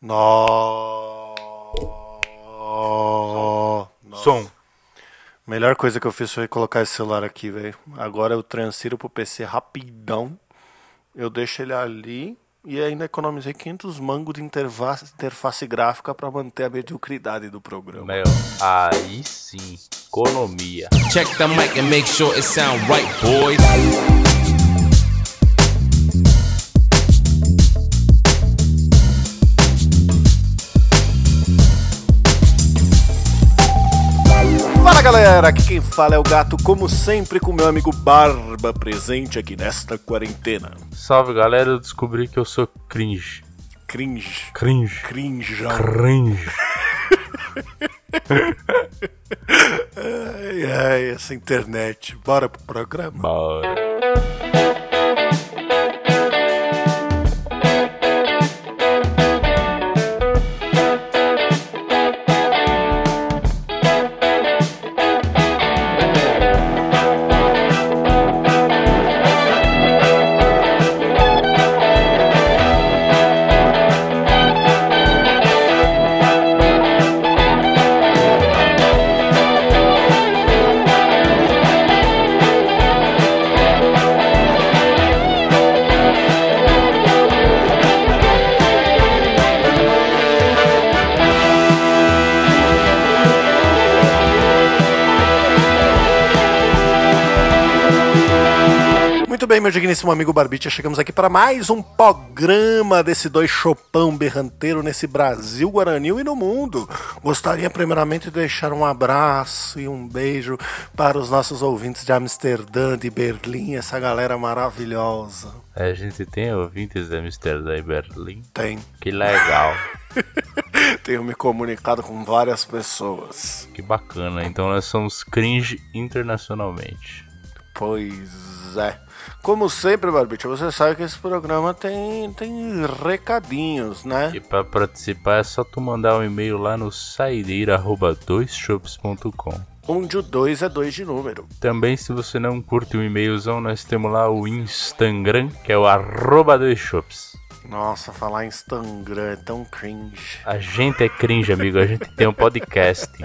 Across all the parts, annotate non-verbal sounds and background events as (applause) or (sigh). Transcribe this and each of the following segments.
No... Som. Melhor coisa que eu fiz foi colocar esse celular aqui, velho. Agora eu transfiro pro PC rapidão. Eu deixo ele ali e ainda economizei 500 mangos de interface, interface gráfica para manter a mediocridade do programa. Meu, aí sim. Economia. Check the mic and make sure it sound right, boys. Galera, aqui quem fala é o gato, como sempre, com meu amigo Barba presente aqui nesta quarentena. Salve galera, eu descobri que eu sou cringe. Cringe. Cringe. Cringeão. Cringe. (laughs) Ai, ai, essa internet. Bora pro programa? Bora. Bem, meu digníssimo amigo Barbicha, chegamos aqui para mais um programa desse dois chopão berranteiro nesse Brasil Guaranil e no mundo. Gostaria primeiramente de deixar um abraço e um beijo para os nossos ouvintes de Amsterdã, de Berlim, essa galera maravilhosa. A gente tem ouvintes de Amsterdã e Berlim. Tem. Que legal. (laughs) Tenho me comunicado com várias pessoas. Que bacana. Então nós somos cringe internacionalmente. Pois é. Como sempre, Barbicha, você sabe que esse programa tem, tem recadinhos, né? E pra participar é só tu mandar um e-mail lá no saideira.doisshops.com. Onde o 2 é 2 de número. Também, se você não curte o e-mailzão, nós temos lá o Instagram, que é o arroba. Nossa, falar em Instagram é tão cringe. A gente é cringe, amigo. A gente tem um podcast. (laughs)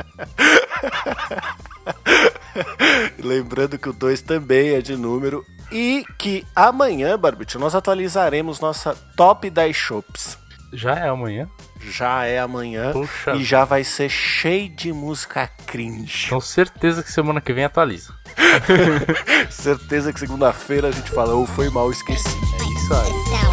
Lembrando que o 2 também é de número. E que amanhã, Barbite, nós atualizaremos nossa top 10 shops. Já é amanhã? Já é amanhã Puxa. e já vai ser cheio de música cringe. Com certeza que semana que vem atualiza. (laughs) Certeza que segunda-feira a gente fala, ou foi mal, esqueci. É isso aí.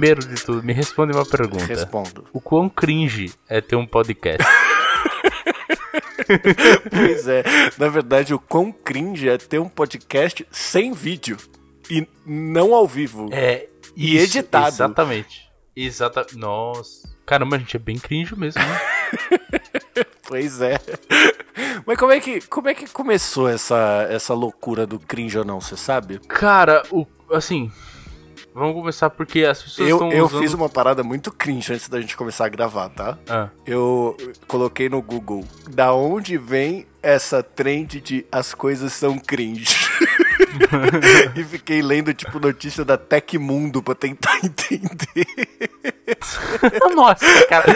Primeiro de tudo, me responde uma pergunta. Respondo. O quão cringe é ter um podcast? (laughs) Pois é, na verdade, o quão cringe é ter um podcast sem vídeo e não ao vivo. É. E isso, editado. Exatamente. Exata. Nossa. Caramba, a gente é bem cringe mesmo, né? (laughs) Pois é. Mas como é que, como é que começou essa, essa loucura do cringe ou não, você sabe? Cara, o. Assim. Vamos começar porque as pessoas Eu, estão eu usando... fiz uma parada muito cringe antes da gente começar a gravar, tá? Ah, Eu coloquei no Google da onde vem essa trend de as coisas são cringe. (laughs) e fiquei lendo, tipo, notícia da Tecmundo pra tentar (laughs) entender. (laughs) Nossa, cara.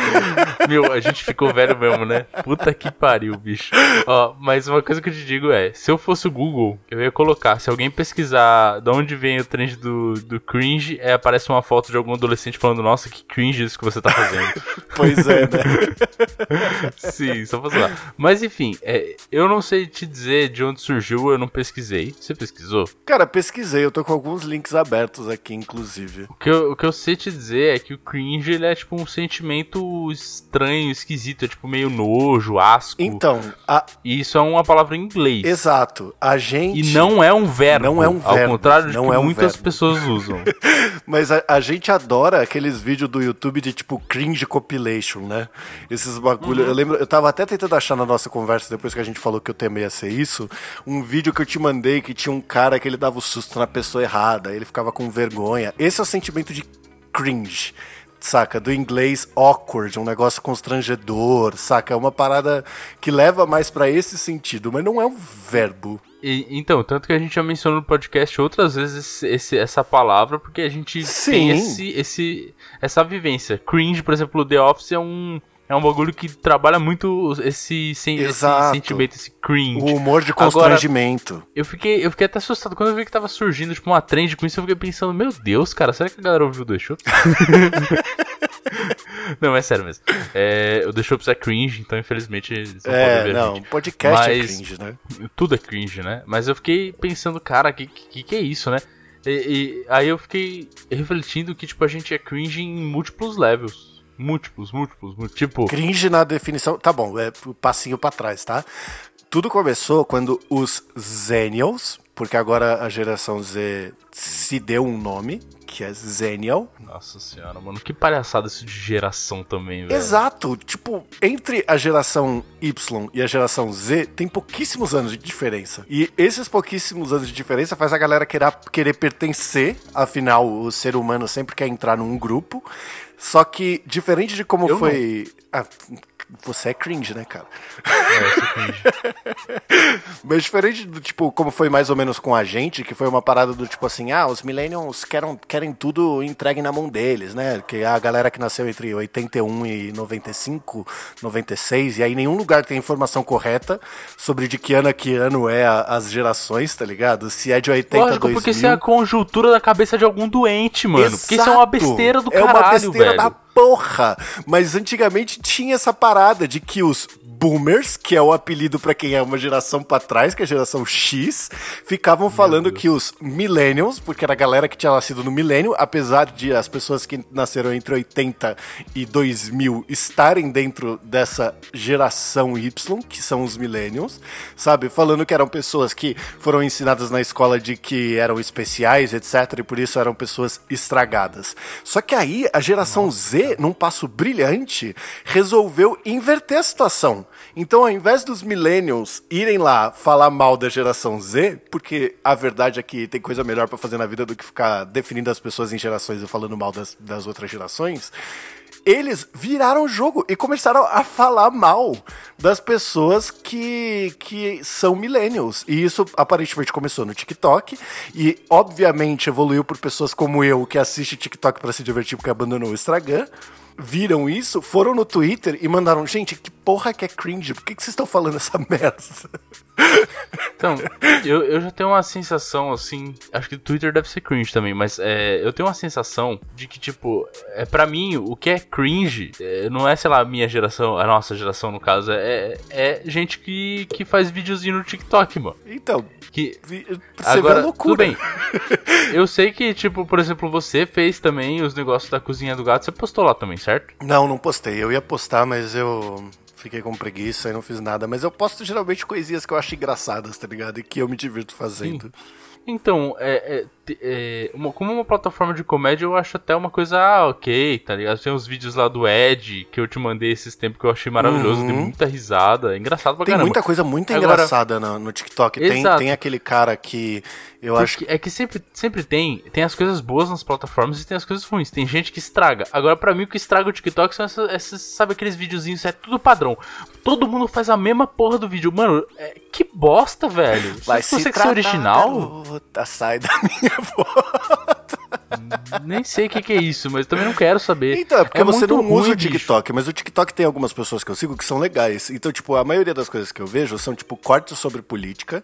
Meu, a gente ficou velho mesmo, né? Puta que pariu, bicho. Ó, mas uma coisa que eu te digo é: se eu fosse o Google, eu ia colocar. Se alguém pesquisar de onde vem o trend do, do cringe, é, aparece uma foto de algum adolescente falando: Nossa, que cringe isso que você tá fazendo. (laughs) Pois é, né? (laughs) Sim, só pra zoar. Mas enfim, é, eu não sei te dizer de onde surgiu, eu não pesquisei. Você pesquisou? Cara, pesquisei, eu tô com alguns links abertos aqui, inclusive. O que eu, o que eu sei te dizer é que o cringe cringe, ele é tipo um sentimento estranho, esquisito, é tipo meio nojo, asco. Então, a- isso é uma palavra em inglês. exato. A gente. E não é um verbo. Não é um Ao verbo, contrário de não que é um muitas verbo. pessoas usam. (laughs) Mas a, a gente adora aqueles vídeos do YouTube de tipo cringe compilation, né? Esses bagulho. Uhum. Eu lembro, eu tava até tentando achar na nossa conversa, depois que a gente falou que o tema ia ser isso, um vídeo que eu te mandei que tinha um cara que ele dava o susto na pessoa errada, ele ficava com vergonha. Esse é o sentimento de cringe. Saca? Do inglês awkward, um negócio constrangedor, saca? É uma parada que leva mais pra esse sentido, mas não é um verbo. E- então, tanto que a gente já mencionou no podcast outras vezes esse- essa palavra, porque a gente Sim. tem esse, esse, essa vivência. Cringe, por exemplo, The Office é um, é um bagulho que trabalha muito esse, sen- esse Exato. sentimento, esse cringe. O humor de Agora- constrangimento. Eu fiquei, eu fiquei até assustado quando eu vi que tava surgindo tipo uma trend com isso. Eu fiquei pensando, meu Deus, cara, será que a galera ouviu o The (laughs) não, é sério mesmo. É, o The Shops é cringe, então infelizmente não É, não, gente. podcast é Mas- cringe, né? Tudo é cringe, né? Mas eu fiquei pensando, cara, que que, que é isso, né? E, e aí eu fiquei refletindo que, tipo, a gente é cringe em múltiplos levels. Múltiplos, múltiplos, múltiplos. Tipo, Cringe na definição. Tá bom, é passinho pra trás, tá? Tudo começou quando os Zenials, porque agora a geração Z se deu um nome, que é Zenial. nossa senhora, mano, que palhaçada isso de geração também, velho. Exato, tipo, entre a geração Y e a geração Z tem pouquíssimos anos de diferença. E esses pouquíssimos anos de diferença faz a galera querer, querer pertencer, afinal, o ser humano sempre quer entrar num grupo. Só que, diferente de como Eu foi. Ah, você é cringe, né, cara? É, eu sou cringe. (laughs) Mas diferente do tipo, como foi mais ou menos com a gente, que foi uma parada do tipo assim, ah, os millennials querem, querem tudo entregue na mão deles, né? Que é a galera que nasceu entre 81 e 95, 96, e aí nenhum lugar tem informação correta sobre de que ano a que ano é a- as gerações, tá ligado? Se é de 80 a Lógico, 2000. porque isso é a conjuntura da cabeça de algum doente, mano. Porque isso é uma Exato. besteira do É caralho, uma besteira da porra. Mas antigamente tinha essa parada de que os boomers, que é o apelido pra quem é uma geração pra trás, que é a geração X, ficavam falando que os millennials, porque era a galera que tinha nascido no milênio, apesar de as pessoas que nasceram entre 80 e 2000 estarem dentro dessa geração Y, que são os millennials, sabe? Falando que eram pessoas que foram ensinadas na escola de que eram especiais, etc, e por isso eram pessoas estragadas. Só que aí a geração Z, num passo brilhante, resolveu inverter a situação. Então, ao invés dos millennials irem lá falar mal da geração Z, porque a verdade é que tem coisa melhor pra fazer na vida do que ficar definindo as pessoas em gerações e falando mal das, das outras gerações, eles viraram o jogo e começaram a falar mal das pessoas que, que são millennials. E isso aparentemente começou no TikTok e obviamente evoluiu por pessoas como eu que assiste TikTok pra se divertir porque abandonou o Instagram. Viram isso, foram no Twitter e mandaram: Gente, que porra que é cringe? Por que, que vocês estão falando essa merda? Então, (laughs) eu, eu já tenho uma sensação, assim. Acho que o Twitter deve ser cringe também, mas é, eu tenho uma sensação de que, tipo, é, pra mim, o que é cringe é, não é, sei lá, a minha geração, a nossa geração, no caso, é, é gente que, que faz videozinho no TikTok, mano. Então, Que, vi- você vê Agora, a loucura. tudo bem. (laughs) Eu sei que, tipo, por exemplo, você fez também os negócios da cozinha do gato, você postou lá também, certo? Não, não postei. Eu ia postar, mas eu fiquei com preguiça e não fiz nada. Mas eu posto geralmente coisinhas que eu acho engraçadas, tá ligado? E que eu me divirto fazendo. Então, é, é, é, uma- como uma plataforma de comédia, eu acho até uma coisa ah, ok, tá ligado? Tem uns vídeos lá do Ed que eu te mandei esses tempos que eu achei maravilhoso, Uhum. dei muita risada, é engraçado pra Tem caramba. muita coisa muito Agora- engraçada no, no TikTok. Tem, tem aquele cara que eu acho que. É que sempre, sempre tem, tem as coisas boas nas plataformas e tem as coisas ruins. Tem gente que estraga. Agora, pra mim, o que estraga o TikTok são essas, essas- sabe, aqueles videozinhos, é tudo padrão. Todo mundo faz a mesma porra do vídeo. Mano, é- que bosta, velho. Vai Você se consegue ser tratar, original? garota, sai da (laughs) minha voz. Nem sei o que, que é isso, mas também não quero saber. Então, é porque você muito não usa ruim, o TikTok, mas o TikTok tem algumas pessoas que eu sigo que são legais. Então, tipo, a maioria das coisas que eu vejo são, tipo, cortes sobre política,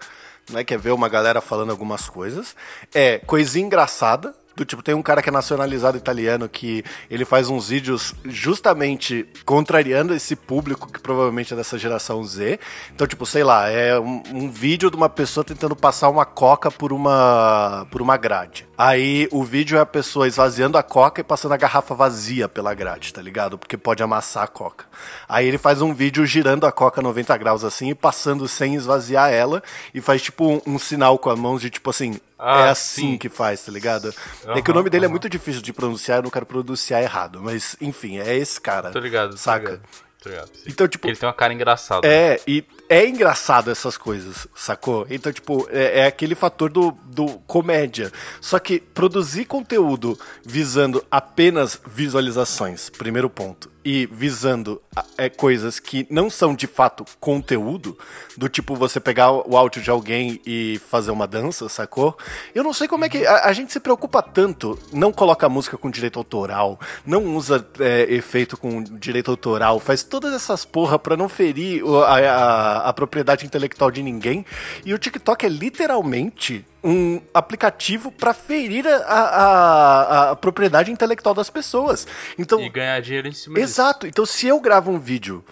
né? Que é ver uma galera falando algumas coisas. É coisinha engraçada, Do tipo, tem um cara que é nacionalizado italiano que ele faz uns vídeos justamente contrariando esse público que provavelmente é dessa geração Z. Então, tipo, sei lá, é um, um vídeo de uma pessoa tentando passar uma coca por uma por uma grade. Aí o vídeo é a pessoa esvaziando a coca e passando a garrafa vazia pela grade, tá ligado? Porque pode amassar a coca. Aí ele faz um vídeo girando a coca 90 graus assim e passando sem esvaziar ela e faz tipo um, um sinal com a mão de tipo assim, Ah, é assim sim. que faz, tá ligado? é Aham, que o nome dele é aham. muito difícil de pronunciar, eu não quero pronunciar errado, mas enfim, é esse cara. Tô ligado, tô Saca? ligado. Tô ligado. Então, tipo, Ele tem uma cara engraçada. é, e é engraçado essas coisas, sacou? Então, tipo, é, é aquele fator do, do comédia. Só que produzir conteúdo visando apenas visualizações, primeiro ponto, e visando a- é, coisas que não são de fato conteúdo, do tipo você pegar o áudio de alguém e fazer uma dança, sacou? Eu não sei como é que. A, a gente se preocupa tanto, não coloca música com direito autoral, não usa é, efeito com direito autoral, faz todas essas porra pra não ferir a, a- a propriedade intelectual de ninguém. E o TikTok é literalmente um aplicativo pra ferir a, a- a- propriedade intelectual das pessoas. Então, E ganhar dinheiro em cima disso. Exato. Então, se eu gravo um vídeo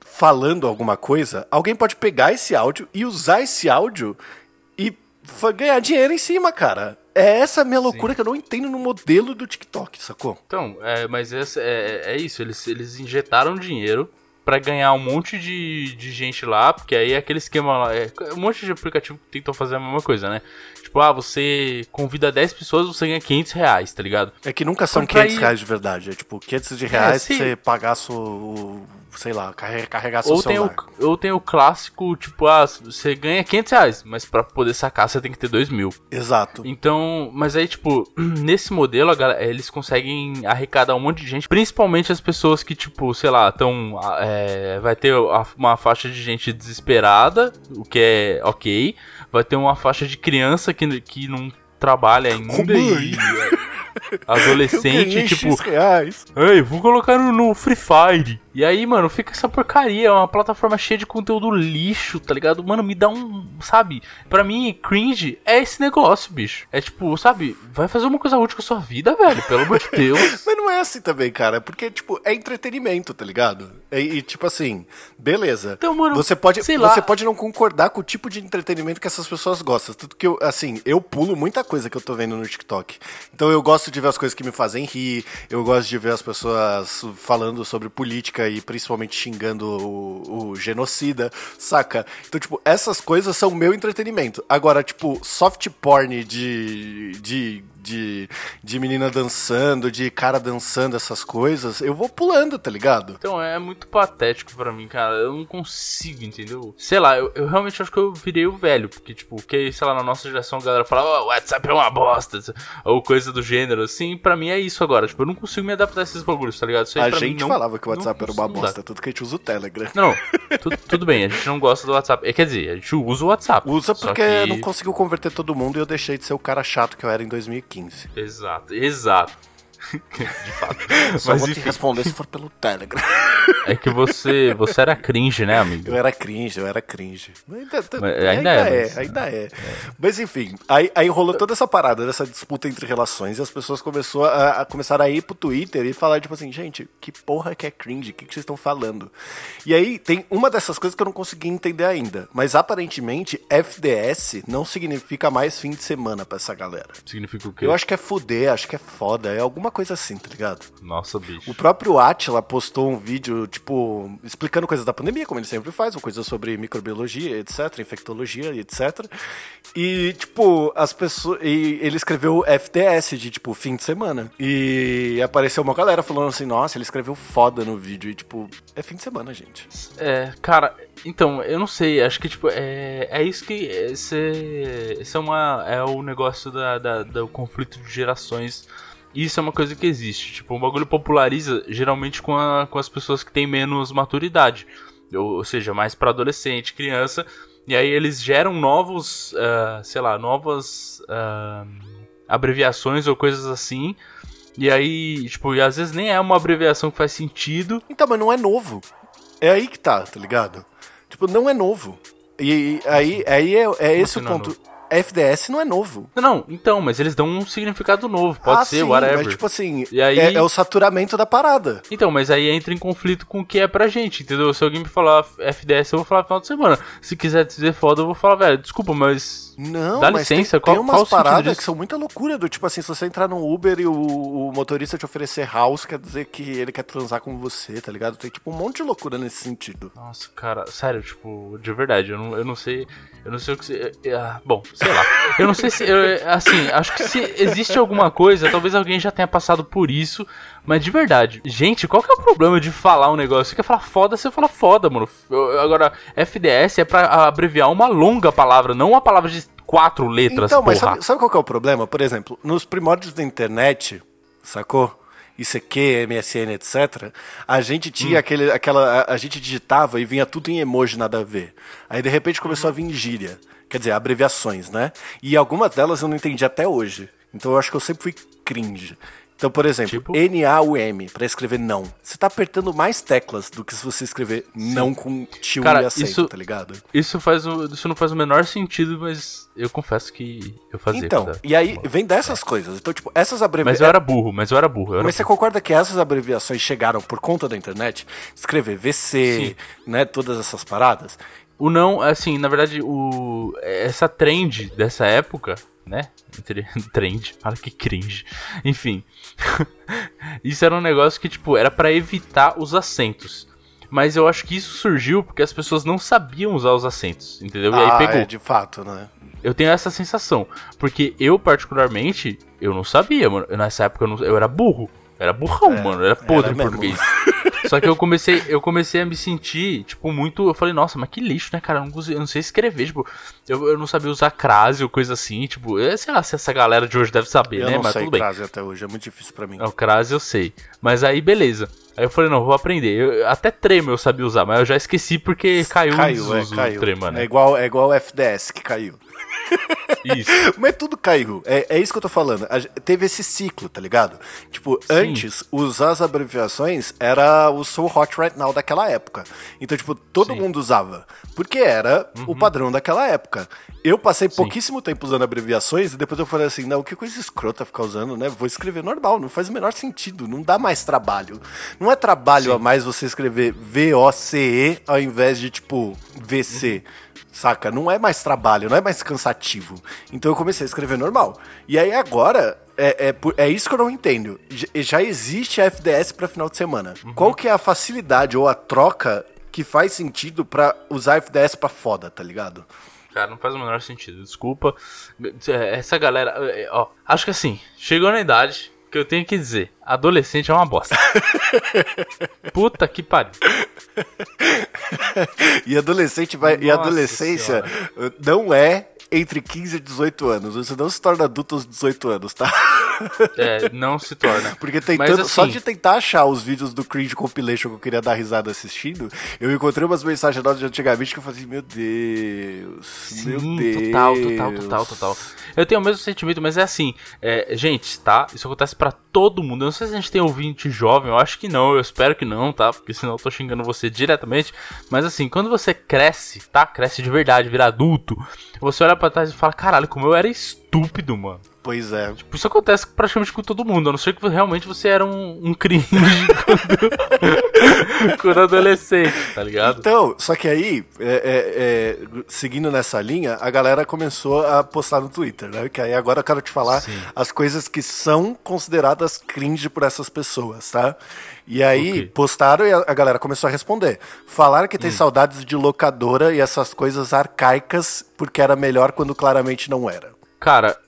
falando alguma coisa, alguém pode pegar esse áudio e usar esse áudio e ganhar dinheiro em cima, cara. É essa a minha loucura que eu não entendo no modelo do TikTok, sacou? Então, é, mas essa- é, é isso, eles, eles injetaram dinheiro pra ganhar um monte de, de gente lá, porque aí é aquele esquema lá, é, um monte de aplicativo que tentam fazer a mesma coisa, né? Tipo, ah, você convida 10 pessoas, você ganha 500 reais, tá ligado? É que nunca são Contrair- 500 reais de verdade. É tipo 500 de reais sim. pra você pagar seu. Sei lá, carregar, carregar seu Ou tem, o, celular. ou tem o clássico, tipo, ah, você ganha 500 reais, mas pra poder sacar você tem que ter 2 mil. Exato. Então, mas aí, tipo, (clears throat) nesse modelo, a galera- eles conseguem arrecadar um monte de gente, principalmente as pessoas que, tipo, sei lá, tão. é, vai ter uma faixa de gente desesperada, o que é ok. Vai ter uma faixa de criança que, que não trabalha ainda mãe. e. é, (laughs) Adolescente, tipo. Ei, vou colocar no, no Free Fire. E aí, mano, fica essa porcaria. É uma plataforma cheia de conteúdo lixo, tá ligado? Mano, me dá um. Sabe? Pra mim, cringe é esse negócio, bicho. É tipo, sabe? Vai fazer uma coisa útil com a sua vida, velho. Pelo amor de Deus. (laughs) Mas não é assim também, cara. Porque, tipo, é entretenimento, tá ligado? E, e, tipo assim, beleza. Então, mano, você pode, sei lá. você pode não concordar com o tipo de entretenimento que essas pessoas gostam. Tudo que eu, assim, eu pulo muita coisa que eu tô vendo no TikTok. Então eu gosto de ver as coisas que me fazem rir, eu gosto de ver as pessoas falando sobre política e principalmente xingando o, o genocida, saca? Então, tipo, essas coisas são meu entretenimento. Agora, tipo, soft porn de. de de, de menina dançando, de cara dançando, essas coisas, eu vou pulando, tá ligado? Então é muito patético pra mim, cara. Eu não consigo, entendeu? Sei lá, eu, eu realmente acho que eu virei o velho. Porque, tipo, que, sei lá, na nossa geração a galera fala, oh, o WhatsApp é uma bosta. Ou coisa do gênero, assim. Pra mim é isso agora. Tipo, eu não consigo me adaptar a esses bagulhos, tá ligado? Isso aí A gente não- falava que o WhatsApp era uma bosta, tudo que a gente usa o Telegram. Não, (laughs) tudo, tudo bem, a gente não gosta do WhatsApp. É, Quer dizer, a gente usa o WhatsApp. Usa porque que- não conseguiu converter todo mundo e eu deixei de ser o cara chato que eu era em 2015. Exato, exato. (laughs) De fato. (laughs) Só Mas vou te enfim, responder se for pelo Telegram. (laughs) é que você, você era cringe, né, amigo? Eu era cringe, eu era cringe. Ainda, ainda, ainda é, é, mas- ainda é. Mas enfim, aí, aí rolou toda essa parada, dessa disputa entre relações, e as pessoas começou a, a começar a ir pro Twitter e falar, tipo assim, gente, que porra que é cringe? O que, que vocês estão falando? E aí tem uma dessas coisas que eu não consegui entender ainda. Mas aparentemente, FDS não significa mais fim de semana pra essa galera. Significa o quê? Eu acho que é fuder, acho que é foda, é alguma coisa assim, tá ligado? Nossa, bicho. O próprio Atila postou um vídeo, tipo, explicando coisas da pandemia, como ele sempre faz, uma coisa sobre microbiologia, etc, infectologia etc. E, tipo, as pessoas. E ele escreveu FTS de, tipo, fim de semana. E apareceu uma galera falando assim, nossa, ele escreveu foda no vídeo. E, tipo, é fim de semana, gente. É, cara, então, eu não sei, acho que, tipo, é, é isso que. Esse, esse é, uma, é o negócio da, da- do conflito de gerações. E isso é uma coisa que existe. Tipo, o bagulho populariza geralmente com, a- com as pessoas que têm menos maturidade. Ou, ou seja, mais pra adolescente, criança. E aí eles geram novos, ah, sei lá, novas ah, abreviações ou coisas assim. E aí, tipo, e às vezes nem é uma abreviação que faz sentido. Então, mas não é novo. É aí que tá, tá ligado? Tipo, não é novo. E aí, aí é, é esse o é ponto. FDS não é novo. Não, então, mas eles dão um significado novo, pode ah, ser, sim, whatever. Mas, tipo assim, E aí- é, é o saturamento da parada. Então, mas aí entra em conflito com o que é pra gente, entendeu? Se alguém me falar FDS, eu vou falar final de semana. Se quiser dizer foda, eu vou falar, velho, desculpa, mas. Não, Dá mas licença, tem, qual- tem umas paradas que são muita loucura, do tipo assim, se você entrar no Uber e o, o motorista te oferecer house, quer dizer que ele quer transar com você, tá ligado? Tem tipo um monte de loucura nesse sentido. Nossa, cara, sério, tipo, de verdade, eu não, eu não sei. Eu não sei o que. Se, é, bom, sei lá. Eu não sei se. eu- assim, acho que se existe alguma coisa, talvez alguém já tenha passado por isso. Mas de verdade, gente, qual que é o problema de falar um negócio? Você quer falar foda, você fala foda, mano. Eu- Agora, FDS é pra abreviar uma longa palavra, não uma palavra de quatro letras, Então, mas porra. sabe, sabe qual que é o problema? Por exemplo, nos primórdios da internet, sacou? ICQ, MSN, etc. A gente Hum. tinha aquele, aquela. A, a gente digitava e vinha tudo em emoji, nada a ver. Aí de repente começou a vir gíria. Quer dizer, abreviações, né? E algumas delas eu não entendi até hoje. Então eu acho que eu sempre fui cringe. Então, por exemplo, Tipo? N-A-U-M, pra escrever não. Você tá apertando mais teclas do que se você escrever não com tio Cara, e acento, isso- tá ligado? Isso, faz o, isso não faz o menor sentido, mas eu confesso que eu fazia. Então, quando e aí vem dessas coisas. Então, tipo, essas Mas eu abreviações. era burro, mas eu era burro. Eu era Mas você concorda que essas abreviações chegaram por conta da internet? Escrever VC, né? Todas essas paradas. O não, assim, na verdade, o essa trend dessa época, né? Entre- (laughs) Trend, olha que cringe. Enfim. (laughs) isso era um negócio que, tipo, era pra evitar os acentos. Mas eu acho que isso surgiu porque as pessoas não sabiam usar os acentos, entendeu? E ah, aí pegou. é, de fato, né? Eu tenho essa sensação. Porque eu, particularmente, eu não sabia, mano. Nessa época eu, não- eu era burro. Eu era burrão, É, mano. Eu era podre era em português. Só que eu comecei, eu comecei a me sentir, tipo, muito. Eu falei, nossa, mas que lixo, né, cara? Eu não, eu não sei escrever, tipo, eu, eu não sabia usar crase ou coisa assim, tipo, eu sei lá se essa galera de hoje deve saber, Eu né? não Mas sei tudo bem. crase até hoje, é muito difícil pra mim. É, O crase eu sei. Mas aí, beleza. Aí eu falei, não, vou aprender. Eu, até trema eu sabia usar, mas eu já esqueci porque caiu, Caiu, é, caiu. o trema, né? É igual, é igual o FDS que caiu. Isso. Mas tudo caiu. É, é isso que eu tô falando. A teve esse ciclo, tá ligado? Tipo, antes, usar as abreviações era o So Hot Right Now daquela época. Então, tipo, todo Sim. mundo usava. Porque era o padrão daquela época. Eu passei pouquíssimo tempo usando abreviações e depois eu falei assim, não, que coisa escrota ficar usando, né? Vou escrever normal, não faz o menor sentido. Não dá mais trabalho. Não é trabalho a mais você escrever V-O-C-E ao invés de, tipo, VC. Saca? Não é mais trabalho, não é mais cansativo. Então eu comecei a escrever normal. E aí agora, é, é, é isso que eu não entendo. Já existe a FDS pra final de semana. Qual que é a facilidade ou a troca que faz sentido pra usar FDS pra foda, tá ligado? Cara, não faz o menor sentido. Desculpa. É, Essa galera. é, Ó, acho que assim, chegou na idade que eu tenho que dizer: adolescente é uma bosta. (laughs) Puta que pariu. E adolescente vai. e Nossa adolescência não é entre 15 e 18 anos. Você não se torna adulto aos 18 anos, tá? É, não se torna. (laughs) Porque tentando, só assim, de tentar achar os vídeos do Cringe Compilation que eu queria dar risada assistindo, eu encontrei umas mensagens nossas de antigamente que eu falei, assim, meu Deus, meu Sim, Deus. total, total, total, total. Eu tenho o mesmo sentimento, mas é assim, é, gente, tá? Isso acontece pra todo mundo. Eu não sei se a gente tem ouvinte jovem, eu acho que não, eu espero que não, tá? Porque senão eu tô xingando você diretamente. Mas assim, quando você cresce, tá? Cresce de verdade, vira adulto, você olha pra trás e fala, caralho, como eu era estúpido, mano. Pois é. Tipo, Isso acontece praticamente com todo mundo, a não ser que realmente você era um, um cringe quando, (laughs) quando adolescente, tá ligado? Então, só que aí, é, é, é, seguindo nessa linha, a galera começou a postar no Twitter, né? Que aí agora eu quero te falar Sim. as coisas que são consideradas cringe por essas pessoas, tá? E aí Ok. postaram e a, a galera começou a responder. Falaram que tem saudades de locadora e essas coisas arcaicas porque era melhor quando claramente não era. Cara,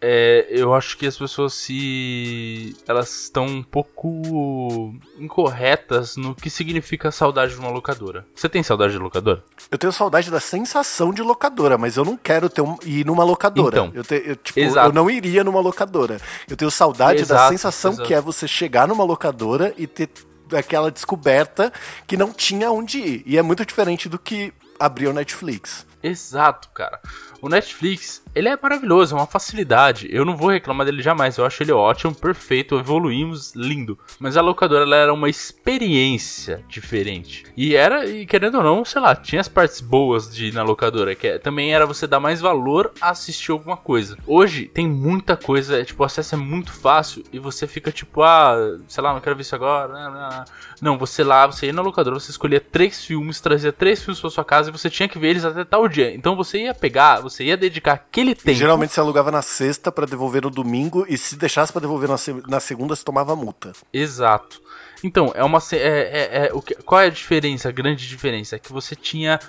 é, eu acho que as pessoas se. Elas estão um pouco incorretas no que significa saudade de uma locadora. Você tem saudade de locadora? Eu tenho saudade da sensação de locadora, mas eu não quero ter um- ir numa locadora. Então, eu, te- eu, tipo, eu não iria numa locadora. Eu tenho saudade da Exato, sensação exato. que é você chegar numa locadora e ter aquela descoberta que não tinha onde ir. E é muito diferente do que abrir o Netflix. Exato, cara. O Netflix, ele é maravilhoso, é uma facilidade. Eu não vou reclamar dele jamais. Eu acho ele ótimo, perfeito, evoluímos, lindo. Mas a locadora ela era uma experiência diferente. E era, e querendo ou não, sei lá, tinha as partes boas de ir na locadora, que é, também era você dar mais valor a assistir alguma coisa. Hoje tem muita coisa, tipo, o acesso é muito fácil e você fica tipo, ah, sei lá, não quero ver isso agora. Não, não, não. você lá, você ia na locadora, você escolhia três filmes, trazia três filmes pra sua casa e você tinha que ver eles até tal dia. Então você ia pegar, você ia dedicar aquele tempo. Geralmente você alugava na sexta para devolver no domingo e se deixasse para devolver na, se na segunda, você tomava multa. Exato. Então, é uma. É, é, é, o que, qual é a diferença? A grande diferença é que você tinha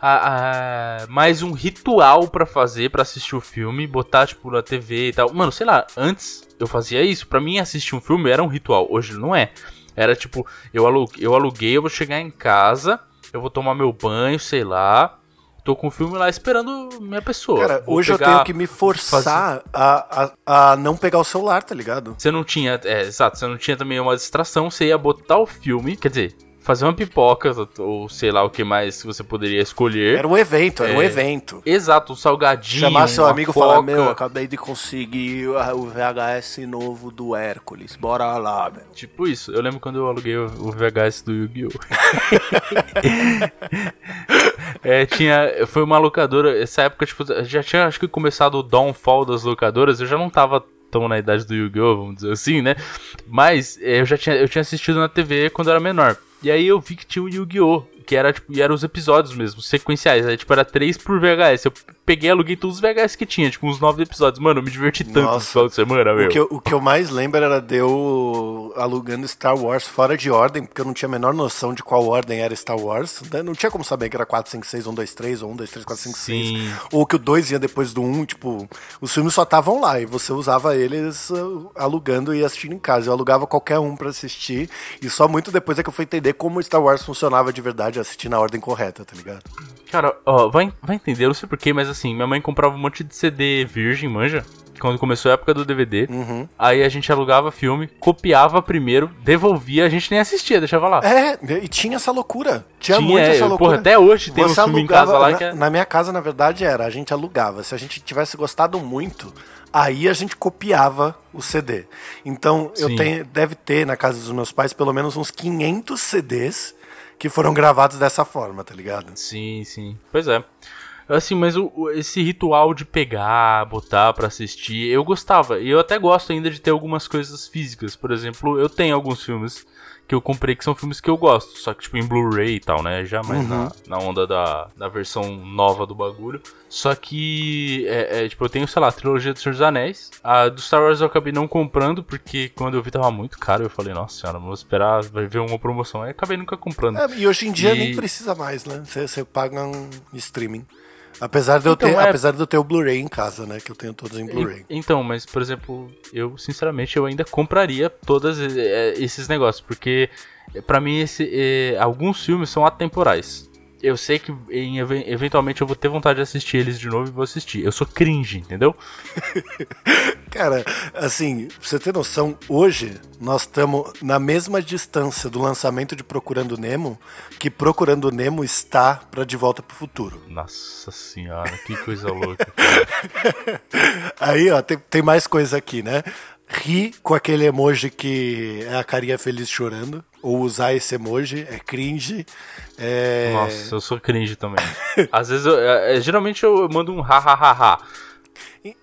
a, a, mais um ritual para fazer para assistir o filme, botar tipo na TV e tal. Mano, sei lá, antes eu fazia isso. Para mim assistir um filme era um ritual. Hoje não é. Era tipo, eu aluguei, eu aluguei, eu vou chegar em casa, eu vou tomar meu banho, sei lá. Tô com o filme lá esperando minha pessoa. Cara, Vou hoje eu tenho que me forçar a, a, a não pegar o celular, tá ligado? Você não tinha. É, exato, você não tinha também uma distração, você ia botar o filme. Quer dizer, fazer uma pipoca, ou sei lá o que mais você poderia escolher. Era um evento, era é, um evento. Exato, um salgadinho. Chamar seu amigo e falar: Meu, acabei de conseguir o VHS novo do Hércules, bora lá, velho. Tipo isso, eu lembro quando eu aluguei o VHS do Yu-Gi-Oh! (laughs) é, tinha. Foi uma locadora, essa época, tipo, já tinha acho que começado o downfall das locadoras, eu já não tava tão na idade do Yu-Gi-Oh! vamos dizer assim, né? Mas é, eu já tinha, eu tinha assistido na TV quando eu era menor. E aí eu vi que tinha o Yu-Gi-Oh! Que era, tipo, e eram os episódios mesmo, sequenciais. Aí, tipo, era três por VHS. Eu peguei e aluguei todos os VHS que tinha, tipo, uns nove episódios. Mano, eu me diverti tanto Nossa. no final de semana, meu. O que, eu, o que eu mais lembro era de eu alugando Star Wars fora de ordem, porque eu não tinha a menor noção de qual ordem era Star Wars. Né? Não tinha como saber que era 4, 5, 6, 1, 2, 3, ou 1, 2, 3, 4, 5, Sim. 6. Ou que o 2 ia depois do 1, tipo, os filmes só estavam lá e você usava eles uh, alugando e assistindo em casa. Eu alugava qualquer um para assistir e só muito depois é que eu fui entender como Star Wars funcionava de verdade, assistir na ordem correta, tá ligado? Cara, ó, vai, vai entender, eu não sei porquê, mas assim, minha mãe comprava um monte de CD virgem, manja? Quando começou a época do DVD. Uhum. Aí a gente alugava filme, copiava primeiro, devolvia, a gente nem assistia, deixava lá. É, e tinha essa loucura. Tinha, tinha muito essa loucura. Porra, até hoje tem Você um filme em casa lá na, que é... Na minha casa, na verdade, era, a gente alugava. Se a gente tivesse gostado muito, aí a gente copiava o CD. Então, Sim. eu tenho, deve ter na casa dos meus pais pelo menos uns 500 CDs que foram gravados dessa forma, tá ligado? Sim, sim. Pois é. Assim, mas o, esse ritual de pegar, botar para assistir, eu gostava. E eu até gosto ainda de ter algumas coisas físicas. Por exemplo, eu tenho alguns filmes que eu comprei que são filmes que eu gosto, só que tipo em Blu-ray e tal, né? Já mais uhum. na, na onda da, da versão nova do bagulho. Só que, é, é, tipo, eu tenho, sei lá, a trilogia do Senhor dos Anéis. A do Star Wars eu acabei não comprando, porque quando eu vi tava muito caro. Eu falei, nossa senhora, vou esperar, vai ver uma promoção. Aí acabei nunca comprando. É, e hoje em dia e... nem precisa mais, né? Você paga um streaming. Apesar de, eu ter, é... apesar de eu ter o Blu-ray em casa, né? Que eu tenho todos em Blu-ray. Então, mas, por exemplo, eu, sinceramente, eu ainda compraria todos esses negócios, porque, para mim, esse, eh, alguns filmes são atemporais eu sei que em, eventualmente eu vou ter vontade de assistir eles de novo e vou assistir. Eu sou cringe, entendeu? (laughs) Cara, assim, pra você ter noção, hoje nós estamos na mesma distância do lançamento de Procurando Nemo que Procurando Nemo está para De Volta pro Futuro. Nossa senhora, que coisa louca. (laughs) Aí, ó, tem, tem mais coisa aqui, né? Ri com aquele emoji que é a carinha feliz chorando, ou usar esse emoji é cringe. É... Nossa, eu sou cringe também. (laughs) Às vezes, eu, é, é geralmente eu mando um ha ha ha ha.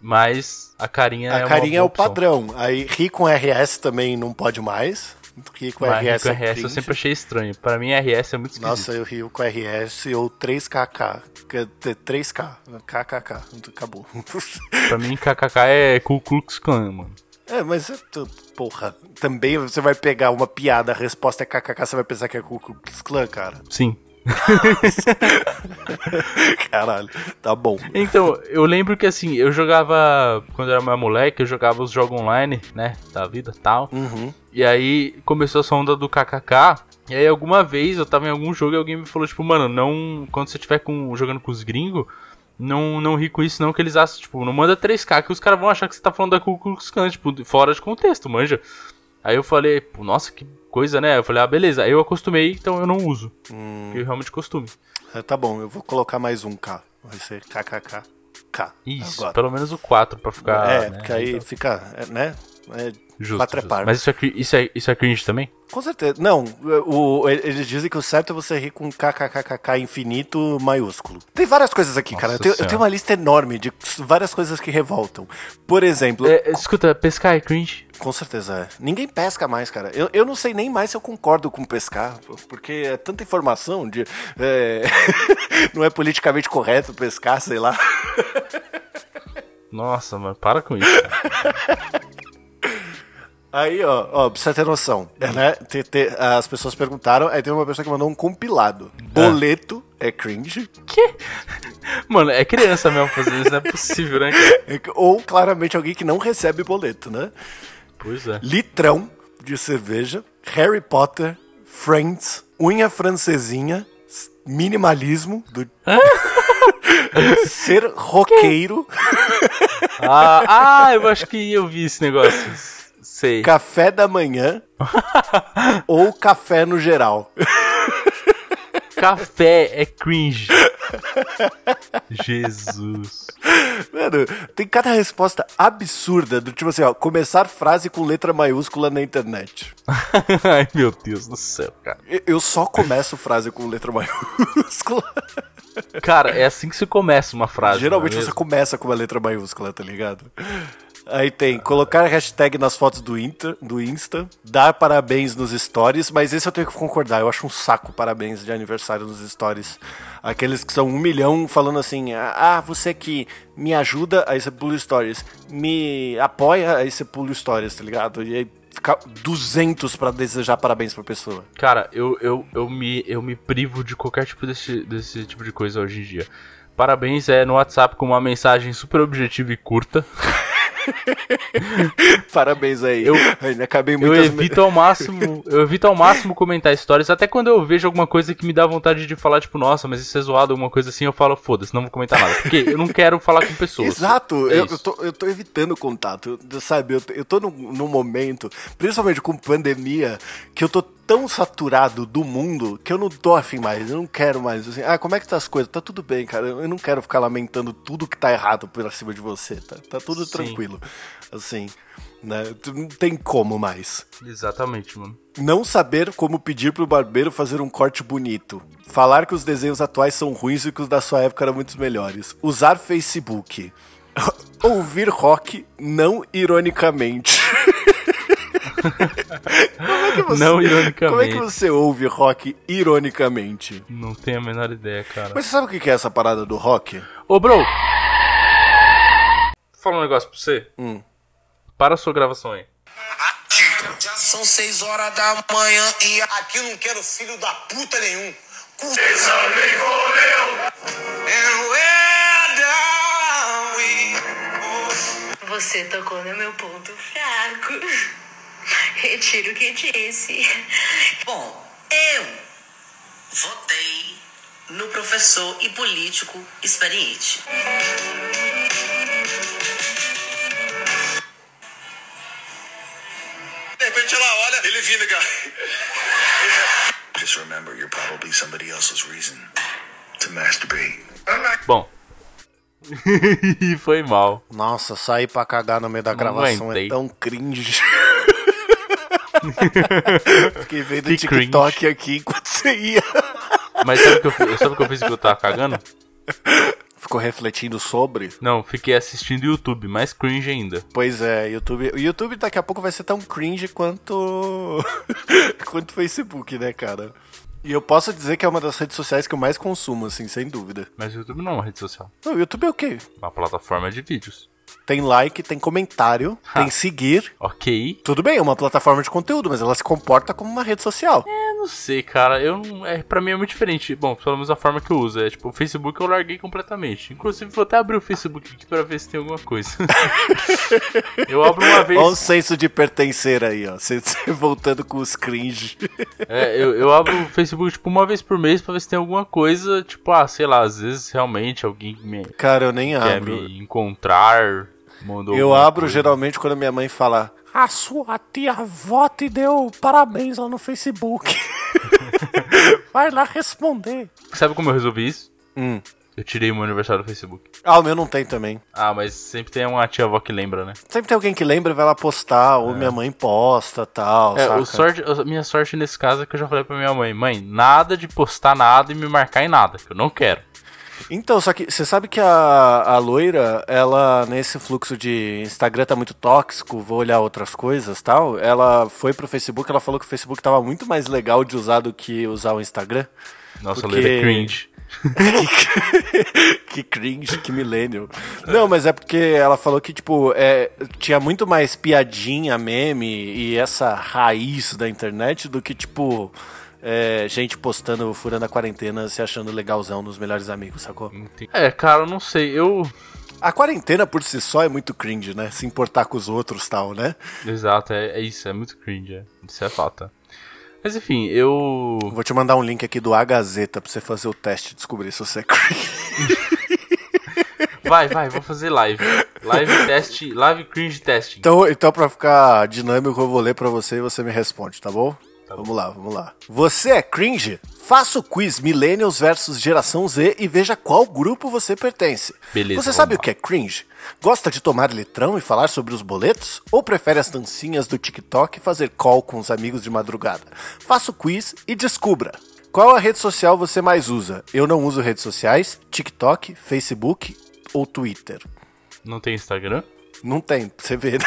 Mas a carinha a é carinha é o padrão. Aí ri com RS também não pode mais. Ri com Mas RS, com RS eu sempre achei estranho. Para mim RS é muito esquisito. Nossa, eu rio com RS ou 3KK. 3K. KKK. Acabou. pra mim KKK é Ku Klux Klan, mano. É, mas, porra, também você vai pegar uma piada, a resposta é kkk, você vai pensar que é Ku Klux Klan, cara? Sim. (laughs) Caralho, tá bom. Então, eu lembro que assim, eu jogava, quando eu era mais moleque, eu jogava os jogos online, né, da vida tal. Uhum. E aí começou essa onda do kkk. E aí alguma vez eu tava em algum jogo e alguém me falou, tipo, mano, não. Quando você estiver com, jogando com os gringos não, não ri com isso, não, que eles acham, tipo, não manda 3K, que os caras vão achar que você tá falando da Ku Klux Klan, tipo, fora de contexto, manja. Aí eu falei, nossa, que coisa, né? Eu falei, ah, beleza. Aí eu acostumei, então eu não uso. Hum. Eu realmente costume. É, tá bom, eu vou colocar mais um K. Vai ser kkkk. Isso, agora. pelo menos o 4 pra ficar. é, né, porque aí então, fica, é, né? É, justo, quatro é justo. Mas isso é, isso, é, isso é cringe também? Com certeza. Não, o, eles dizem que o certo é você rir com kkkk infinito maiúsculo. Tem várias coisas aqui, cara. Eu Nossa tenho, eu tenho uma lista enorme de várias coisas que revoltam. Por exemplo, É, escuta, pescar é cringe? com certeza é. Ninguém pesca mais, cara. Eu, eu não sei nem mais se eu concordo com pescar, porque é tanta informação de. é, (laughs) não é politicamente correto pescar, sei lá. Nossa, mano, para com isso. cara. (laughs) Aí, ó, ó, pra você ter noção, né? Te- te- as pessoas perguntaram, aí tem uma pessoa que mandou um compilado. Boleto é cringe, que? Mano, é criança mesmo fazendo isso, não é possível, né, é ou claramente alguém que não recebe boleto, né? Pois é. Litrão de cerveja, Harry Potter, Friends, unha francesinha, minimalismo, do... (laughs) ser roqueiro, Ah, ah, eu acho que eu vi esse negócio. Sei. café da manhã (laughs) ou café no geral. Café é cringe. Jesus. Mano, tem cada resposta absurda do tipo assim, ó, começar frase com letra maiúscula na internet. (laughs) Ai, meu Deus do céu, cara. Eu- só começo frase com letra maiúscula. Cara, é assim que se começa uma frase. Geralmente não é você começa com uma letra maiúscula, tá ligado? Aí tem colocar hashtag nas fotos do, Inter, do Insta, dar parabéns nos stories, mas esse eu tenho que concordar, eu acho um saco parabéns de aniversário nos stories. Aqueles que são um milhão falando assim, ah, você que me ajuda, aí você pula stories, me apoia, aí você pula stories, tá ligado? E aí fica 200 pra desejar parabéns pra pessoa. Cara, eu, eu, eu, me, eu me privo de qualquer tipo desse, desse tipo de coisa hoje em dia. Parabéns é no WhatsApp com uma mensagem super objetiva e curta. (laughs) (laughs) Parabéns aí. Eu- Ainda acabei Eu evito ao máximo, eu evito ao máximo comentar histórias, até quando eu vejo alguma coisa que me dá vontade de falar, tipo, nossa, mas isso é zoado, alguma coisa assim, eu falo, foda-se, não vou comentar nada. Porque eu não quero falar com pessoas. Exato, É eu, eu, tô, eu tô evitando contato, eu- sabe? Eu, eu tô num, num momento, principalmente com pandemia, que eu tô tão saturado do mundo que eu não tô afim mais, eu não quero mais. Assim, ah, como é que tá as coisas? Tá tudo bem, cara. Eu não quero ficar lamentando tudo que tá errado por cima de você, tá, tá tudo Sim. tranquilo. Assim, né? Não tem como mais. Exatamente, mano. Não saber como pedir pro barbeiro fazer um corte bonito. Falar que os desenhos atuais são ruins e que os da sua época eram muito melhores. Usar Facebook. (laughs) Ouvir rock não ironicamente. (laughs) como é que você, Não ironicamente. Como é que você ouve rock ironicamente? Não tenho a menor ideia, cara. Mas você sabe o que é essa parada do rock? Ô, bro! Vou falar um negócio pra você. Hum. Para a sua gravação aí. Já são seis horas da manhã e aqui eu não quero filho da puta nenhum. Você tocou no meu ponto fraco. (laughs) Retiro o que disse. Bom, eu votei no professor e político experiente. De repente ela olha, ele vindo, cara. Just remember, you're probably somebody else's reason to masturbate. Bom. (laughs) Foi mal. Nossa, sair pra cagar no meio da Não gravação aguentei. é tão cringe. (laughs) Fiquei vendo Que TikTok aqui enquanto você ia. Mas sabe o que eu fiz? Sabe o que eu fiz que eu tava cagando? Ficou refletindo sobre? Não, fiquei assistindo YouTube, mais cringe ainda. Pois é, YouTube. O YouTube daqui a pouco vai ser tão cringe quanto. (laughs) quanto o Facebook, né, cara? E eu posso dizer que é uma das redes sociais que eu mais consumo, assim, sem dúvida. Mas o YouTube não é uma rede social. Não, o YouTube é o quê? Uma plataforma de vídeos. Tem like, tem comentário, tem seguir. Ok. Tudo bem, é uma plataforma de conteúdo, mas ela se comporta como uma rede social. Eu não sei, cara. Eu não. É, pra mim é muito diferente. Bom, pelo menos a forma que eu uso. É tipo, o Facebook eu larguei completamente. Inclusive, vou até abrir o Facebook aqui pra ver se tem alguma coisa. (laughs) eu abro uma vez. Olha o senso de pertencer aí, ó. Você você voltando com os cringe. É, eu, eu abro o Facebook, tipo, uma vez por mês pra ver se tem alguma coisa. Tipo, ah, sei lá, às vezes realmente alguém me Cara, eu nem quer abro. me encontrar. Mandou Eu abro coisa. geralmente quando minha mãe fala: A sua tia avó te deu parabéns lá no Facebook. (laughs) Vai lá responder. Sabe como eu resolvi isso? Hum. Eu tirei meu aniversário do Facebook. Ah, o meu não tem também. Ah, mas sempre tem uma tia avó que lembra, né? Sempre tem alguém que lembra e vai lá postar, ou minha mãe posta tal. É, saca? o sorte, a minha sorte nesse caso é que eu já falei pra minha mãe, mãe, nada de postar nada e me marcar em nada, que eu não quero. Então, só que você sabe que a, a loira, ela, nesse fluxo de Instagram tá muito tóxico, vou olhar outras coisas tal. Ela foi pro Facebook, ela falou que o Facebook tava muito mais legal de usar do que usar o Instagram. Nossa, Porque- loira é cringe. (laughs) que cringe, que millennial. Não, mas é porque ela falou que, tipo, é, tinha muito mais piadinha, meme e essa raiz da internet do que, tipo, é, gente postando, furando a quarentena, se achando legalzão nos melhores amigos, sacou? É, cara, eu não sei, eu... A quarentena por si só é muito cringe, né? Se importar com os outros e tal, né? Exato, é, é isso, é muito cringe, é. isso é fato. Mas enfim, eu... Vou te mandar um link aqui do A Gazeta pra você fazer o teste e descobrir se você é cringe. Vai, vai, vou fazer live. Live teste, live cringe testing. Então, então pra ficar dinâmico, eu vou ler pra você e você me responde, tá bom? Vamos lá, vamos lá. Você é cringe? Faça o quiz Millennials versus Geração Z e veja qual grupo você pertence. Beleza, Você sabe vamos o que é cringe? Gosta de tomar litrão e falar sobre os boletos? Ou prefere as dancinhas do TikTok e fazer call com os amigos de madrugada? Faça o quiz e descubra. Qual a rede social você mais usa? Eu não uso redes sociais, TikTok, Facebook ou Twitter. Não tem Instagram? Não tem, pra você ver.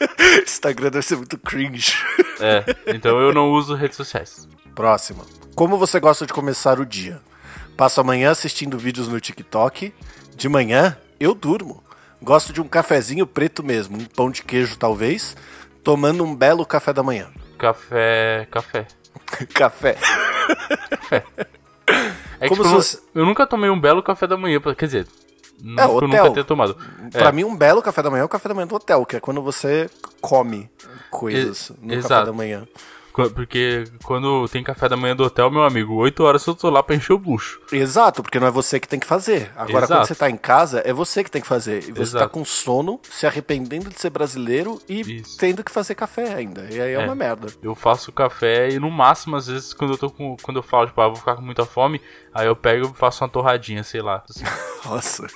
(laughs) Instagram deve ser muito cringe. É, então eu não uso redes sociais. Próxima. Como você gosta de começar o dia? Passo a manhã assistindo vídeos no TikTok. De manhã, eu durmo. Gosto de um cafezinho preto mesmo, um pão de queijo talvez, tomando um belo café da manhã. Café, café. (laughs) café. É que, Como tipo, se nu- fosse- eu nunca tomei um belo café da manhã, quer dizer, não É, hotel. nunca tenha tomado. Pra É, mim, um belo café da manhã é o café da manhã do hotel, que é quando você come coisas E- no café exato. da manhã. Qu- Porque quando tem café da manhã do hotel, meu amigo, 8 horas eu tô lá pra encher o bucho. Exato, porque não é você que tem que fazer. Agora, quando Exato. você tá em casa, é você que tem que fazer. E você tá Exato. com sono, se arrependendo de ser brasileiro e Isso. tendo que fazer café ainda. E aí é, É. uma merda. Eu faço café e no máximo, às vezes, quando eu tô com. Quando eu falo, tipo, ah, vou ficar com muita fome, aí eu pego e faço uma torradinha, sei lá. assim. (laughs) Nossa.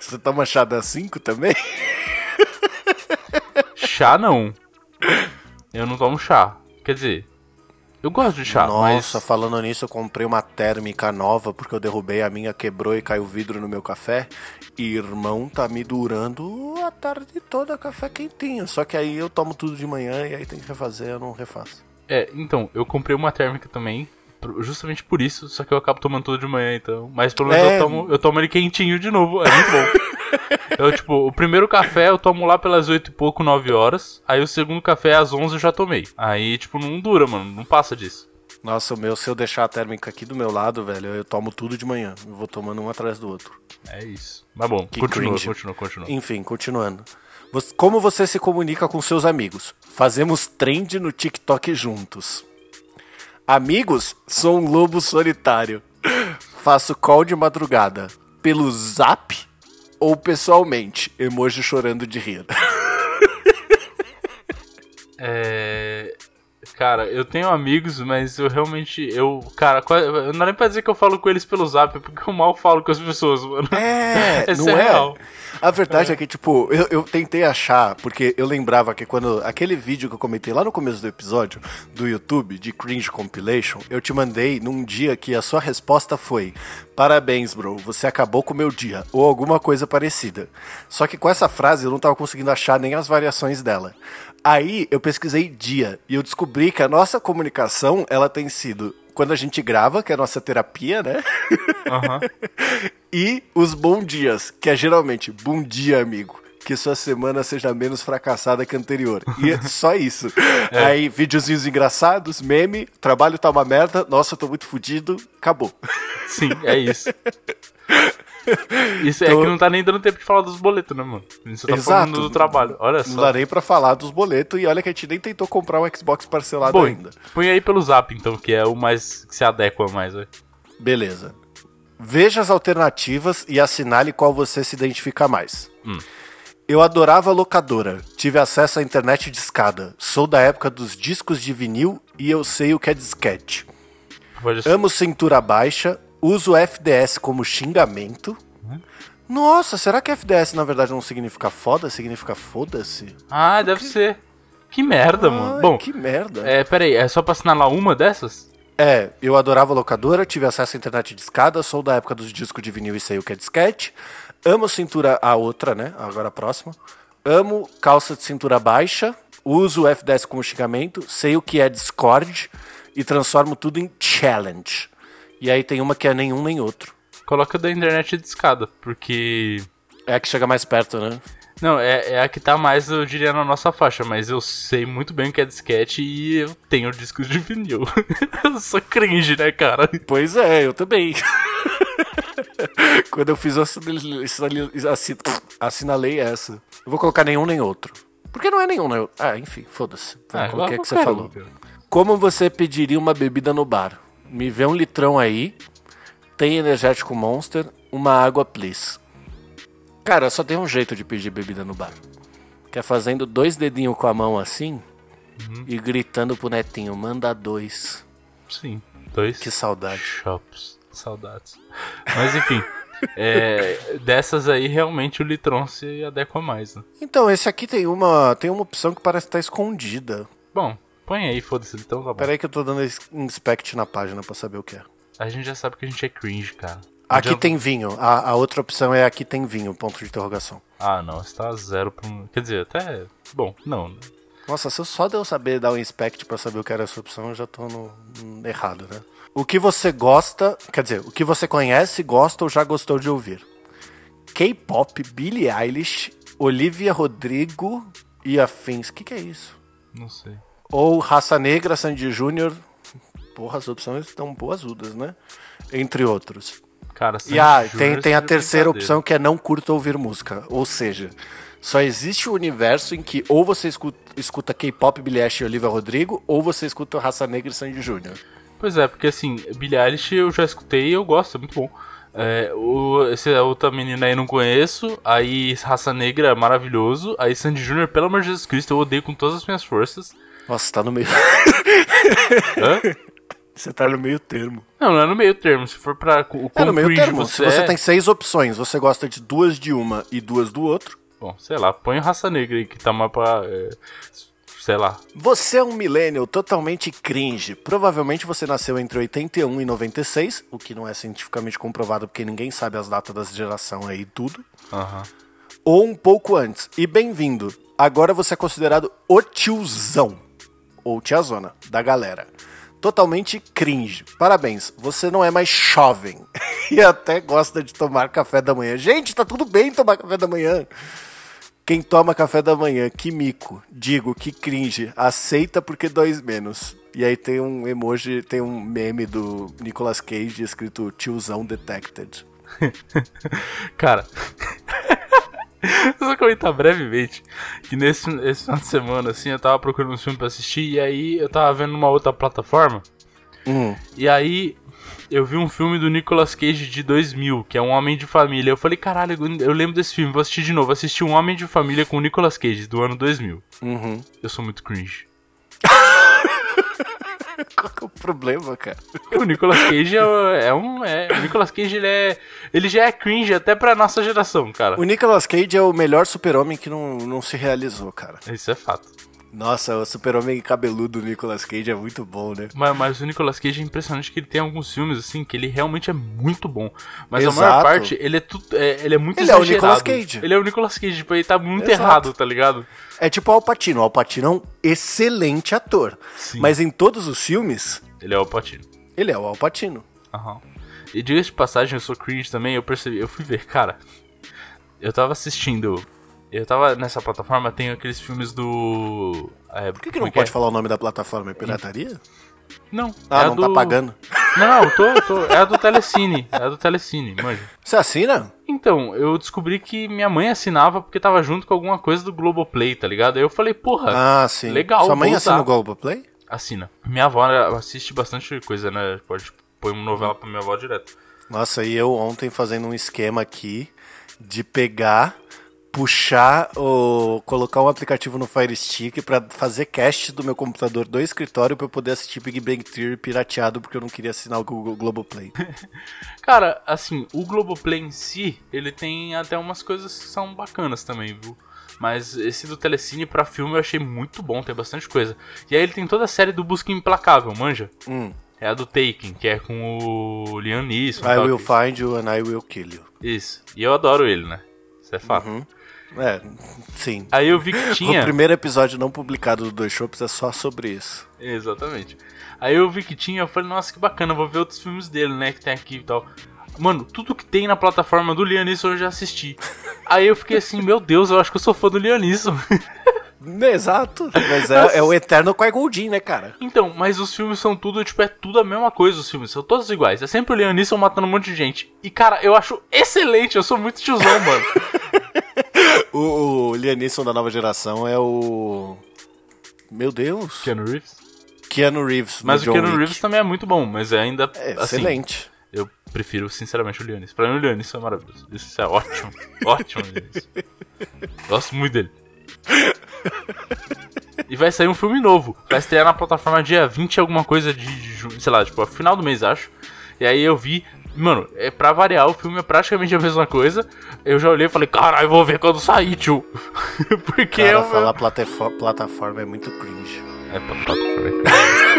Você toma chá das 5 também? Chá não. Eu não tomo chá. Quer dizer, eu gosto de chá, Nossa, mas. falando nisso, eu comprei uma térmica nova porque eu derrubei a minha, quebrou e caiu vidro no meu café. E, irmão, tá me durando a tarde toda café quentinho. Só que aí eu tomo tudo de manhã e aí tem que refazer, eu não refaço. É, então, eu comprei uma térmica também. Justamente por isso, só que eu acabo tomando tudo de manhã, então. Mas pelo menos É. eu, tomo, eu tomo ele quentinho de novo, é muito bom. (laughs) eu, tipo, o primeiro café eu tomo lá pelas 8 e pouco, 9 horas. Aí o segundo café às 11 eu já tomei. Aí, tipo, não dura, mano, não passa disso. Nossa, o meu, se eu deixar a térmica aqui do meu lado, velho, eu tomo tudo de manhã. Eu vou tomando um atrás do outro. É isso. Mas bom, Que continua, cringe. continua, continua. Enfim, continuando. Como você se comunica com seus amigos? Fazemos trend no TikTok juntos. Amigos, sou um lobo solitário. Faço call de madrugada. Pelo zap ou pessoalmente? Emoji chorando de rir. É. Cara, eu tenho amigos, mas eu realmente. Eu. Cara, quase- não dá nem pra dizer que eu falo com eles pelo zap, porque eu mal falo com as pessoas, mano. É, (laughs) Esse não é é? real. A verdade é. que, tipo, eu, eu tentei achar, porque eu lembrava que quando. Aquele vídeo que eu comentei lá no começo do episódio do YouTube, de Cringe Compilation, eu te mandei num dia que a sua resposta foi: Parabéns, bro, você acabou com o meu dia, ou alguma coisa parecida. Só que com essa frase eu não tava conseguindo achar nem as variações dela. Aí eu pesquisei dia e eu descobri que a nossa comunicação ela tem sido quando a gente grava, que é a nossa terapia, né? Aham. (laughs) E os bom dias, que é geralmente bom dia, amigo. Que sua semana seja menos fracassada que a anterior. E é só isso. (laughs) Aí, videozinhos engraçados, meme, trabalho tá uma merda, nossa, eu tô muito fudido, acabou. Sim, é isso. (laughs) Isso é Então- que não tá nem dando tempo de falar dos boletos, né, mano? Você tá Exato. falando do trabalho. Olha Não só. dá nem pra falar dos boletos e olha que a gente nem tentou comprar um Xbox parcelado Bom, ainda. põe aí pelo zap, então, que é o mais que se adequa mais, velho. Beleza. Veja as alternativas e assinale qual você se identifica mais. Eu adorava locadora. Tive acesso à internet de escada. Sou da época dos discos de vinil e eu sei o que é disquete. Amo cintura baixa. Uso FDS como xingamento. Nossa, será que FDS na verdade não significa foda? Significa foda-se? Ah, deve ser. Que merda, mano. Bom, que merda. é, peraí, é só pra assinalar uma dessas? É, eu adorava locadora, tive acesso à internet de escada, sou da época dos discos de vinil e sei o que é disquete. Amo cintura a outra, né? Agora a próxima. Amo calça de cintura baixa, uso o F10 como xingamento, sei o que é Discord e transformo tudo em challenge. E aí tem uma que é nenhum nem outro. Coloca da internet de escada, porque. É a que chega mais perto, né? Não, é, é a que tá mais, eu diria, na nossa faixa, mas eu sei muito bem o que é disquete e eu tenho discos de vinil. (laughs) eu sou cringe, né, cara? Pois é, eu também. (laughs) Quando eu fiz, eu assinalei, assin- assinalei essa. Eu vou colocar nenhum nem outro. Porque não é nenhum, né? Ah, enfim, foda-se. Ah, Qual que é que você falou? Como você pediria uma bebida no bar? Me vê um litrão aí, tem energético Monster, uma água, please. Cara, só tem um jeito de pedir bebida no bar. Que é fazendo dois dedinhos com a mão assim Uhum. e gritando pro netinho, manda dois. Sim, dois. Que saudade. Shops. Saudades. Mas enfim, (laughs) é, dessas aí realmente o Litron se adequa mais, né? Então, esse aqui tem uma, tem uma opção que parece estar escondida. Bom, põe aí, foda-se, Litron tá bom. Pera aí que eu tô dando ins- inspect na página pra saber o que é. A gente já sabe que a gente é cringe, cara. Aqui adianta- tem vinho. A, a outra opção é aqui tem vinho, ponto de interrogação. Ah, não, está zero pra um... Quer dizer, até... Bom, não. Nossa, se eu só de eu saber dar um inspect pra saber o que era essa opção, eu já tô no errado, né? O que você gosta, quer dizer, o que você conhece, gosta ou já gostou de ouvir? K-pop, Billie Eilish, Olivia Rodrigo e afins. O que, que é isso? Não sei. Ou Raça Negra, Sandy Júnior. Porra, as opções estão boazudas, né? Entre outros. Cara, E ah, Sandy tem, tem a terceira opção que é não curto ouvir música. Ou seja, só existe o universo em que ou você escuta, escuta K-pop, Billie Eilish e Olivia Rodrigo, ou você escuta Raça Negra e Sandy Júnior. Pois é, porque assim, Billie Eilish eu já escutei e eu gosto, é muito bom. É, o, esse outra menina aí não conheço. Aí Raça Negra é maravilhoso. Aí Sandy Júnior, pelo amor de Jesus Cristo, eu odeio com todas as minhas forças. Nossa, tá no meio. Hã? (laughs) você tá no meio termo. Não, não é no meio termo. Se for pra o É no meio termo. Se você é, tem seis opções, você gosta de duas de uma e duas do outro. Bom, sei lá, põe Raça Negra aí que tá mais pra. é, sei lá. Você é um millennial totalmente cringe. Provavelmente você nasceu entre 81 e 96, o que não é cientificamente comprovado porque ninguém sabe as datas da geração aí e tudo. Aham. ou um pouco antes. E bem-vindo. Agora você é considerado o tiozão ou tiazona da galera. Totalmente cringe. Parabéns, você não é mais jovem (laughs) e até gosta de tomar café da manhã. Gente, tá tudo bem tomar café da manhã. Quem toma café da manhã, que mico. Digo, que cringe. Aceita porque dois menos. E aí tem um emoji, tem um meme do Nicolas Cage escrito tiozão detected. (laughs) Cara. (laughs) Só comentar brevemente que nesse esse final de semana, assim, eu tava procurando um filme pra assistir e aí eu tava vendo numa outra plataforma. Hum. E aí eu vi um filme do Nicolas Cage de 2000, que é Um Homem de Família. Eu falei, caralho, eu lembro desse filme, vou assistir de novo. Assisti Um Homem de Família com o Nicolas Cage, do ano 2000. Uhum. Eu sou muito cringe. (laughs) (laughs) Qual que é o problema, cara? O Nicolas Cage é, é um. É, o Nicolas Cage ele é. Ele já é cringe até pra nossa geração, cara. O Nicolas Cage é o melhor super-homem que não, não se realizou, cara. Isso é fato. Nossa, o super-homem cabeludo do Nicolas Cage é muito bom, né? Mas, mas o Nicolas Cage é impressionante que ele tem alguns filmes, assim, que ele realmente é muito bom. Mas Exato. a maior parte, ele é, tudo, é, ele é muito Ele é o exagerado. Nicolas Cage. Ele é o Nicolas Cage, tipo, ele tá muito Exato. errado, tá ligado? É tipo o Alpatino. O Alpatino é um excelente ator. Sim. Mas em todos os filmes, Ele é o Patino. ele é o Alpatino. Aham. E diga de passagem, eu sou cringe também, eu percebi, eu fui ver, cara. Eu tava assistindo. Eu tava nessa plataforma, tem aqueles filmes do. É, Por que, que não pode falar o nome da plataforma? É pirataria? Não. Ah, é não do... tá pagando. Não, tô, tô. É a do Telecine. É a do Telecine, manja. Você assina? Então, eu descobri que minha mãe assinava porque tava junto com alguma coisa do Globoplay, tá ligado? Aí eu falei, porra, Ah, sim. legal, Sua mãe vou assina o Globoplay? assina. Minha avó assiste bastante coisa, né? Pode pôr uma novela pra minha avó direto. Nossa, e eu ontem fazendo um esquema aqui de pegar puxar o. colocar um aplicativo no Fire Stick pra fazer cast do meu computador do escritório pra eu poder assistir Big Bang Theory pirateado porque eu não queria assinar o Google Globoplay. (laughs) Cara, assim, o Globoplay em si, ele tem até umas coisas que são bacanas também, viu? Mas esse do Telecine pra filme eu achei muito bom, tem bastante coisa. E aí ele tem toda a série do Busca Implacável, manja? Hum. É a do Taken, que é com o Liam Neeson. I will find you and I will kill you. Isso. E eu adoro ele, né? Isso é fato. Uhum. É, sim. Aí eu vi que tinha. O primeiro episódio não publicado do Dois Shops é só sobre isso. Exatamente. Aí eu vi que tinha, eu falei, nossa, que bacana, vou ver outros filmes dele, né, que tem aqui e tal. Mano, tudo que tem na plataforma do Liam Neeson eu já assisti. (laughs) Aí eu fiquei assim, meu Deus, eu acho que eu sou fã do Liam Neeson. Exato. Mas é, é o eterno Qui-Gon né, cara? então, mas os filmes são tudo, tipo, é tudo a mesma coisa, os filmes, são todos iguais. É sempre o Liam Neeson matando um monte de gente. E, cara, eu acho excelente, eu sou muito tiozão, mano. (laughs) (laughs) O, o Liam Neeson da nova geração é o... Meu Deus. Keanu Reeves. Keanu Reeves. Mas o John Keanu Wick. Reeves também é muito bom, mas é ainda, É assim, excelente. eu prefiro, sinceramente, o Liam Neeson. Pra mim, o Liam Neeson é maravilhoso. Isso é ótimo, (laughs) ótimo. Gosto muito dele. E vai sair um filme novo. Vai estrear na plataforma dia 20 alguma coisa de junho, sei lá, tipo, final do mês, acho. E aí eu vi, mano, é pra variar, o filme é praticamente a mesma coisa. Eu já olhei e falei, caralho, vou ver quando sair, tio. (laughs) Porque Cara, é o falar plataforma é muito cringe. É plataforma.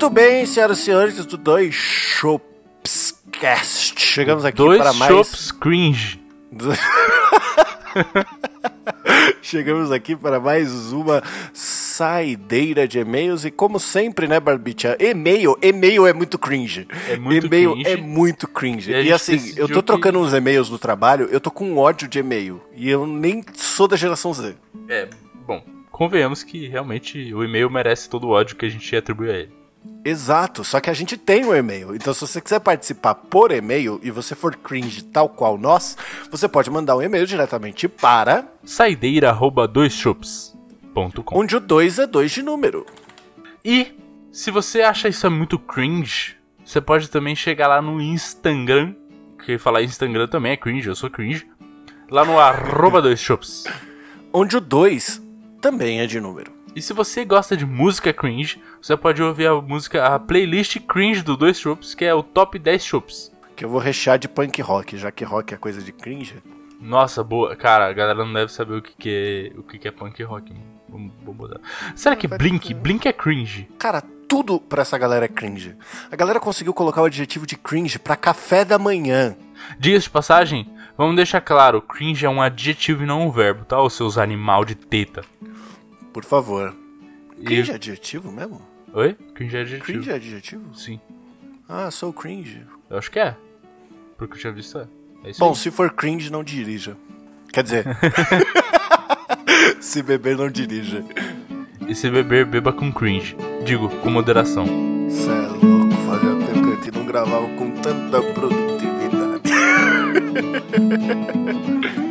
Muito bem, senhoras e senhores do Dois Shopscast. Chegamos aqui Dois para mais... shops cringe. (laughs) Chegamos aqui para mais uma saideira de e-mails e como sempre, né, Barbicha? E-mail, e-mail é muito cringe. É muito e-mail cringe. é muito cringe. E E, assim, eu tô que- trocando uns e-mails no trabalho, eu tô com ódio de e-mail e eu nem sou da geração Z. É, bom, convenhamos que realmente o e-mail merece todo o ódio que a gente atribui a ele. Exato, só que a gente tem um e-mail. Então, se você quiser participar por e-mail e você for cringe tal qual nós, você pode mandar um e-mail diretamente para Saideira@doisshops.com. onde o 2 é 2 de número. E se você acha isso é muito cringe, você pode também chegar lá no Instagram, que falar Instagram também é cringe, eu sou cringe. Lá no arroba dois shops. Onde o 2 também é de número. E se você gosta de música cringe, você pode ouvir a música, a playlist cringe do Dois Shops, que é o Top 10 Shops. Que eu vou rechear de punk rock, já que rock é coisa de cringe. Nossa, boa. Cara, a galera não deve saber o que, que é o que, que é punk rock. mano. Mudar. Será que Blink? Blink é cringe? Cara, tudo pra essa galera é cringe. A galera conseguiu colocar o adjetivo de cringe pra café da manhã. Diga-se de passagem, vamos deixar claro, cringe é um adjetivo e não um verbo, tá? Os seus animal de teta. Por favor. E- Cringe é adjetivo mesmo? Oi? Cringe é adjetivo. Cringe é adjetivo? Sim. Ah, sou cringe. Eu acho que é. Porque eu tinha visto é. É Bom, aí. se for cringe, não dirija. Quer dizer. (laughs) (laughs) se beber, não dirija. E se beber, beba com cringe. Digo, com moderação. Cê é louco, fazia tempo que a gente não gravava com tanta produtividade. (laughs)